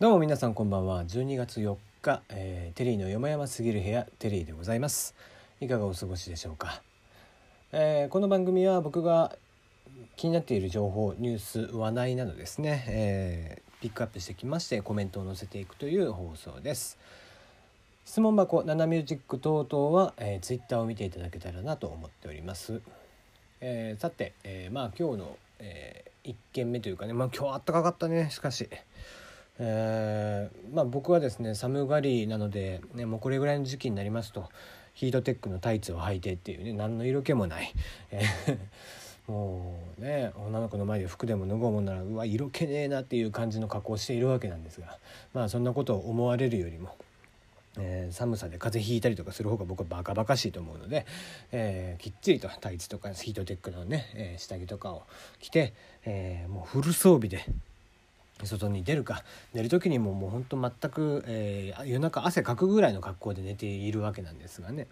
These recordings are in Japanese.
どうも皆さんこんばんは。12月4日、えー、テリーの山々すぎる部屋テリーでございます。いかがお過ごしでしょうか、えー、この番組は僕が気になっている情報ニュース話題などですね、えー、ピックアップしてきましてコメントを載せていくという放送です。質問箱ナナミュージック等々は、えー、ツイッターを見ていただけたらなと思っております、えー、さて、えー、まあ今日の、えー、1件目というかねまあ今日あったかかったねしかし。えー、まあ、僕はですね寒がりなので、ね、もうこれぐらいの時期になりますとヒートテックのタイツを履いてっていうね何の色気もない、え、もうね女の子の前で服でも脱ごうもんならうわ色気ねえなっていう感じの格好をしているわけなんですがまあそんなことを思われるよりも。えー、寒さで風邪ひいたりとかする方が僕はバカバカしいと思うので、えー、きっちりとタイツとかヒートテックのね、えー、下着とかを着て、えもうフル装備で外に出るか寝る時にももうほんと全く、えー、夜中汗かくぐらいの格好で寝ているわけなんですがね、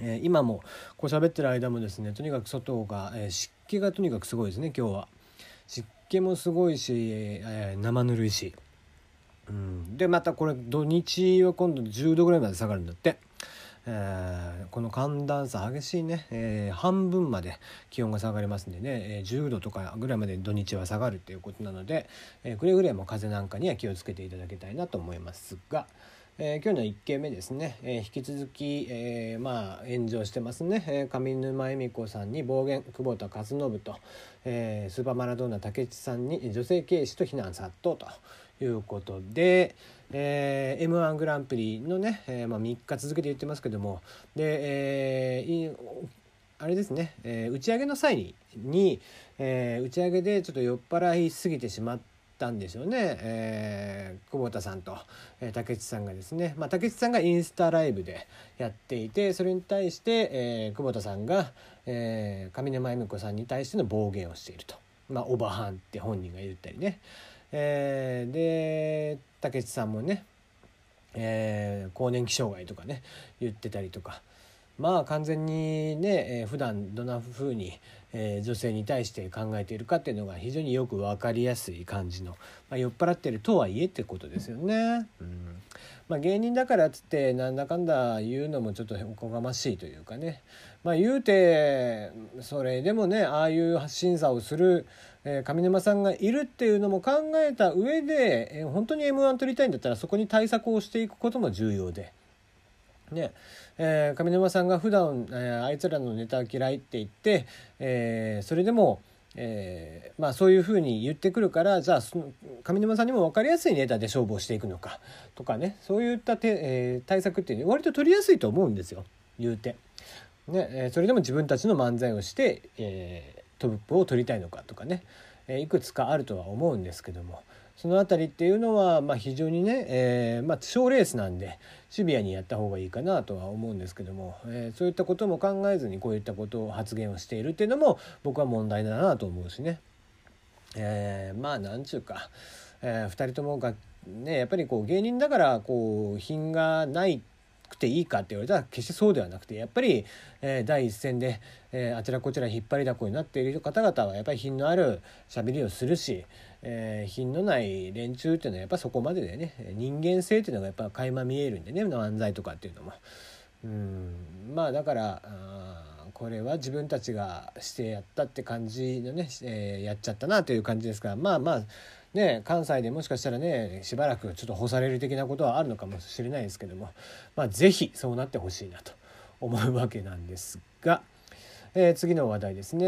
えー、今もこう喋ってる間もですねとにかく外が、えー、湿気がとにかくすごいですね今日は。湿気もすごいし、えー、生ぬるいし、うん、でまたこれ土日は今度10度ぐらいまで下がるんだって。えー、この寒暖差激しいね、えー、半分まで気温が下がりますんでね、えー、10度とかぐらいまで土日は下がるっていうことなので、えくれぐれも風邪なんかには気をつけていただきたいなと思いますが。えー、今日の1件目ですね、えー、引き続き、えー、まあ炎上してますね、え上沼恵美子さんに暴言久保田和信と、えスーパーマラドーナ武智さんに女性警視と非難殺到ということで、えー、m 1グランプリのね、えーまあ、3日続けて言ってますけどもで、えー、あれですね、えー、打ち上げの際に、えー、打ち上げでちょっと酔っ払いすぎてしまったんでしょうね、えー、久保田さんと、えー、竹内さんがですね、まあ、竹内さんがインスタライブでやっていてそれに対して、えー、久保田さんが、えー、上沼恵美子さんに対しての暴言をしていると。まあ、オバハンって本人が言ったりね、えー、で武智さんもね、えー、更年期障害とかね言ってたりとか。まあ完全にね、えー、普段どんな風に、えー、女性に対して考えているかっていうのが非常によく分かりやすい感じの、まあ、酔っ払ってるとはいえってことですよね。うんまあ、芸人だからっつってなんだかんだ言うのもちょっとおこがましいというかね、まあ、言うてそれでもねああいう審査をする、えー、上沼さんがいるっていうのも考えた上で、えー、本当に m 1取りたいんだったらそこに対策をしていくことも重要で。ね。えー、上沼さんが普段、えー、あいつらのネタ嫌いって言って、えー、それでもえー、まあそういうふうに言ってくるからじゃあその上沼さんにも分かりやすいネタで勝負をしていくのかとかね。そういったて、えー、対策っていうのは割と取りやすいと思うんですよ。言うて。ね。えー、それでも自分たちの漫才をして、えー、トップを取りたいのかとかね、えー、いくつかあるとは思うんですけども。その辺りっていうのは、まあ、非常にね、えーまあ、賞レースなんでシビアにやった方がいいかなとは思うんですけども、えー、そういったことも考えずにこういったことを発言をしているっていうのも僕は問題だなと思うしね。えー、まあなんちゅうか、えー、2人ともがねやっぱりこう芸人だからこう品がないくていいかって言われたら決してそうではなくてやっぱり、え、第一線で、え、あちらこちら引っ張りだこになっている方々はやっぱり品のあるしゃべりをするし、えー、品のない連中っていうのはやっぱそこまででね。人間性っていうのがやっぱ垣間見えるんでね。漫才とかっていうのも。うん。まあだからこれは自分たちがしてやったって感じのね、えー、やっちゃったなという感じですから。まあまあね、関西でもしかしたらねしばらくちょっと干される的なことはあるのかもしれないですけども、まあ、是非そうなってほしいなと思うわけなんですが。えー、次の話題ですね、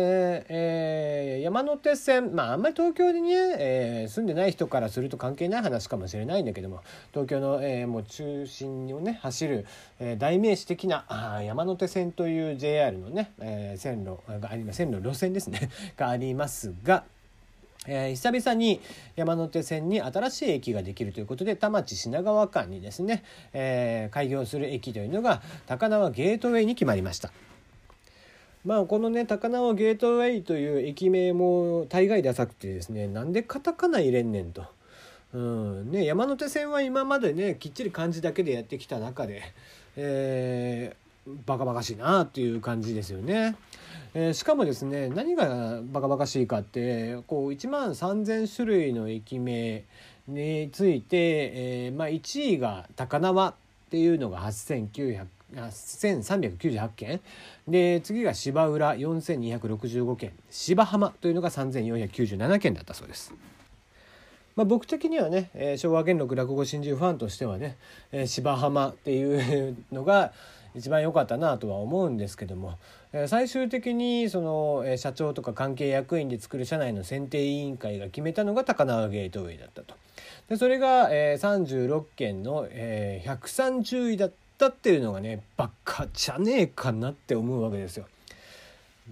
えー、山手線まああんまり東京にね、えー、住んでない人からすると関係ない話かもしれないんだけども東京の、えー、もう中心をね走る、えー、代名詞的なあ山手線という JR のね、えー、線路があります線路路線ですね がありますが。えー、久々に山手線に新しい駅ができるということで田町品川間にですね、えー、開業する駅というのが高輪ゲートウェイに決まりました。まあこのね高輪ゲートウェイという駅名も大概ダサくてですねなんでカタカナ入れんねんと。うんね、山手線は今までねきっちり漢字だけでやってきた中で、えー、バカバカしいなっていう感じですよね。えー、しかもですね何がバカバカしいかってこう1万3,000種類の駅名について、えーまあ、1位が高輪っていうのが8900 1398件で次が芝浦4265件芝浜というのが3497件だったそうです。まあ、僕的にはね、えー、昭和元禄落語真珠ファンとしてはね、えー、芝浜っていうのが一番良かったなとは思うんですけども、えー、最終的にその、えー、社長とか関係役員で作る社内の選定委員会が決めたのが高輪ゲートウェイだったと。でそれが、えー、36件の、えー、130位だったっていうのがねバカじゃねえかなって思うわけですよ。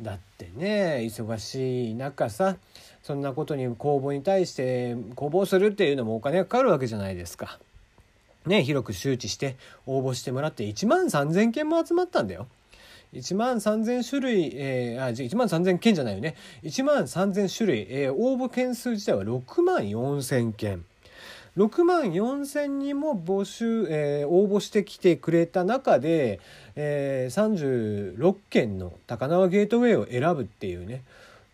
だってね忙しい中さそんなことに公募に対して公募するっていうのもお金がかかるわけじゃないですか。ね広く周知して応募してもらって1万3,000件も集まったんだよ。1万3,000種類、えー、あ1万3,000件じゃないよね1万3,000種類、えー、応募件数自体は6万4,000件。6万4千人も募集、えー、応募してきてくれた中で、えー、36件の高輪ゲートウェイを選ぶっていうね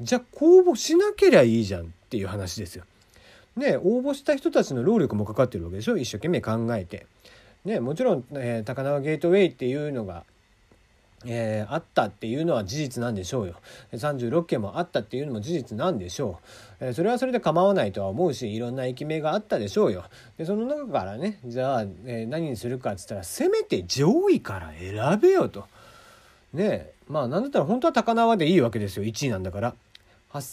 じゃあ公募しなけりゃいいじゃんっていう話ですよ。ね応募した人たちの労力もかかってるわけでしょ？一生懸命考えて。ねもちろん、えー、高輪ゲートウェイっていうのがえー、あったっていうのは事実なんでしょうよ。36件もあったっていうのも事実なんでしょう、えー、それはそれで構わないとは思うしいろんな駅名があったでしょうよ。でその中からねじゃあ、えー、何にするかっつったらせめて上位から選べよと。ねまあなんだったら本当は高輪でいいわけですよ。1位なんだから。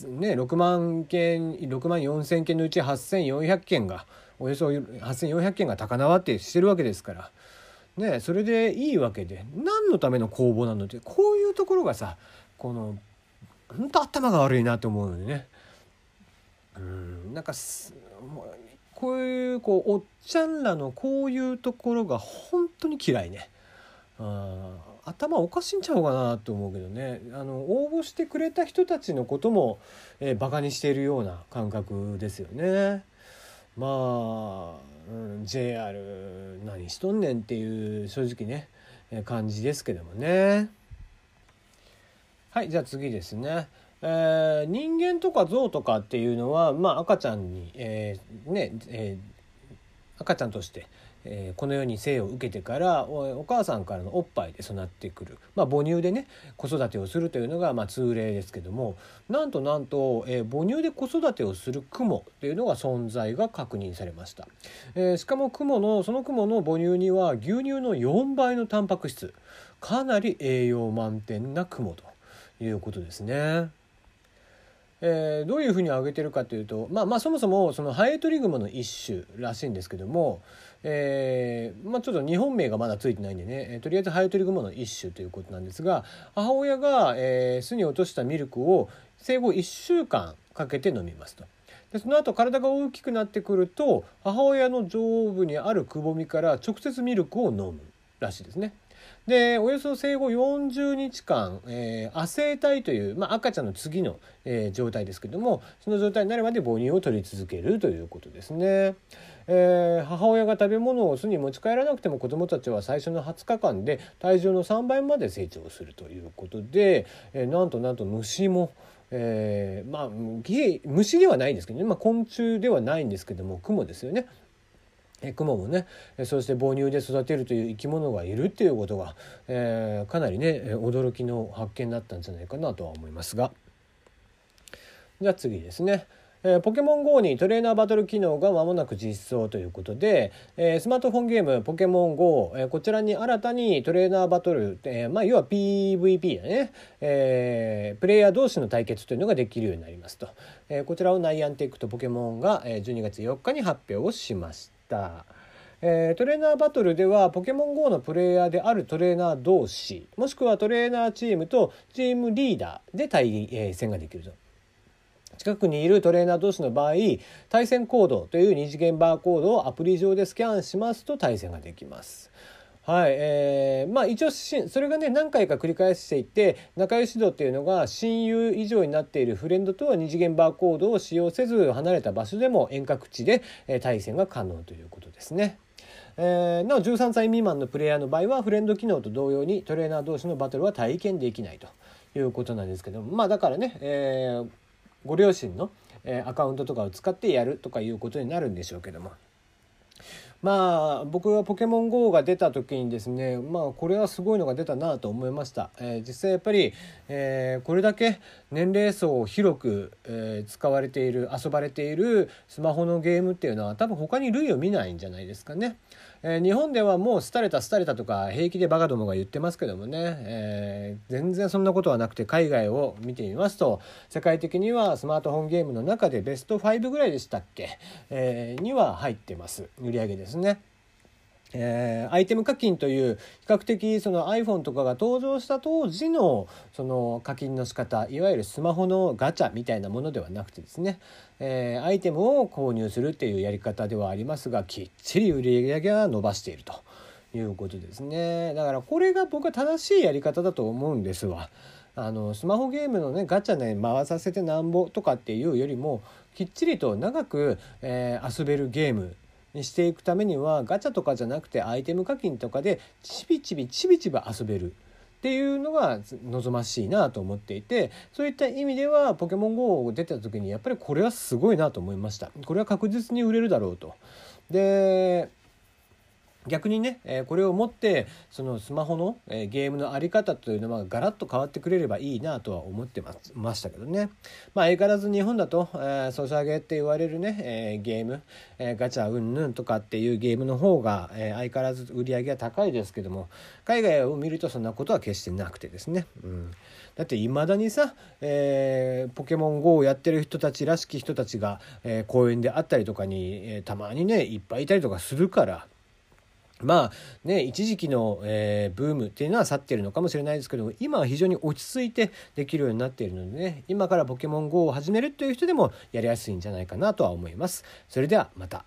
ね、6万件6万4,000件のうち8,400件がおよそ8,400件が高輪ってしてるわけですから。ねそれでいいわけで何のための公募なのってこういうところがさこの本当頭が悪いなと思うのでねうんなんかこういうこうおっちゃんらのこういうところが本当に嫌いね。あ頭おかしいんちゃうかなと思うけどねあの応募してくれた人たちのことも、えー、バカにしているような感覚ですよね。まあうん、JR 何しとんねんっていう正直ね感じですけどもね。はいじゃあ次ですね、えー、人間とか象とかっていうのはまあ赤ちゃんに、えー、ね、えー、赤ちゃんとしてえー、この世に生を受けてからお母さんからのおっぱいで育ってくる、まあ、母乳でね子育てをするというのがまあ通例ですけどもなんとなんと、えー、母乳で子育てをするクモというのが存在が確認されました、えー、しかもクモのそのクモの母乳には牛乳の4倍のタンパク質。かなり栄養満点なクモということですね。えー、どういうふうに挙げてるかというと、まあ、まあそもそもそのハエトリグモの一種らしいんですけども、えーまあ、ちょっと日本名がまだついてないんでね、えー、とりあえずハエトリグモの一種ということなんですが母親が、え、巣に落としたミルクを生後1週間かけて飲みますと。でその後体が大きくなってくると母親の上部にあるくぼみから直接ミルクを飲むらしいですね。でおよそ生後40日間、えー、亜生体という、まあ、赤ちゃんの次の、えー、状態ですけどもその状態になるまで母乳を取り続けるということですね。えー、母親が食べ物を巣に持ち帰らなくても子どもたちは最初の20日間で体重の3倍まで成長するということで、えー、なんとなんと虫も、えー、まあ虫ではないんですけどね、まあ、昆虫ではないんですけどもクモですよね。クモもねそして母乳で育てるという生き物がいるっていうことが、えー、かなりね驚きの発見だったんじゃないかなとは思いますがじゃあ次ですね。えー、ポケモン GO にトレーナーバトル機能が間もなく実装ということで、えー、スマートフォンゲームポケモン GO、えー、こちらに新たにトレーナーバトル、えー、まあ要は PVP だね、えー、プレイヤー同士の対決というのができるようになりますと、え、こちらをナイアンテックとポケモンが12月4日に発表をしました。えー、トレーナーバトルではポケモン GO のプレイヤーであるトレーナー同士もしくはトレーナーチームとチームリーダーで対戦ができると。近くにいるトレーナー同士の場合対戦コードという二次元バーコードをアプリ上でスキャンしますと対戦ができます。はい、えー、まあ一応それがね何回か繰り返していって仲良し度っていうのが親友以上になっているフレンドとは二次元バーコードを使用せず離れた場所でも遠隔地で対戦が可能ということですね。えー、なお13歳未満のプレイヤーの場合はフレンド機能と同様にトレーナー同士のバトルは体験できないということなんですけどまあだからね、えーご両親の、えアカウントとかを使ってやるとかいうことになるんでしょうけども。まあ僕はポケモン GO が出た時にですねまあこれはすごいのが出たなと思いました、えー、実際やっぱり、えー、これだけ年齢層を広く、えー、使われている遊ばれているスマホのゲームっていうのは多分他に類を見ないんじゃないですかね、え日本ではもう廃れた廃れたとか平気でバカどもが言ってますけどもね、え全然そんなことはなくて海外を見てみますと世界的にはスマートフォンゲームの中でベスト5ぐらいでしたっけ、えには入ってます。売り上げですね。えー、アイテム課金という比較的その iPhone とかが登場した当時のその課金の仕方いわゆるスマホのガチャみたいなものではなくてですね、えー、アイテムを購入するっていうやり方ではありますがきっちり売り上げが伸ばしているということですねだからこれが僕は正しいやり方だと思うんですわ。あのスマホゲームのねガチャね回させてなんぼとかっていうよりもきっちりと長く、えー、遊べるゲームしていくためにはガチャとかじゃなくてアイテム課金とかでちびちびちびちび遊べるっていうのが望ましいなと思っていてそういった意味ではポケモン GO 出た時にやっぱりこれはすごいなと思いました。これは確実に売れるだろうと。で逆にね、えこれを持ってそのスマホの、えゲームの在り方というのはガラッと変わってくれればいいなとは思ってますましたけどねまあ相変わらず日本だと、えソシャゲって言われるね、えゲーム、えガチャうんぬんとかっていうゲームの方が、え相変わらず売り上げが高いですけども海外を見るとそんなことは決してなくてですね、うん、だっていまだにさ、えー、ポケモン GO をやってる人たちらしき人たちが、え、公園であったりとかに、え、たまにねいっぱいいたりとかするから。まあね一時期の、えー、ブームっていうのは去ってるのかもしれないですけど今は非常に落ち着いてできるようになっているのでね今からポケモン GO を始めるという人でもやりやすいんじゃないかなとは思います。それではまた。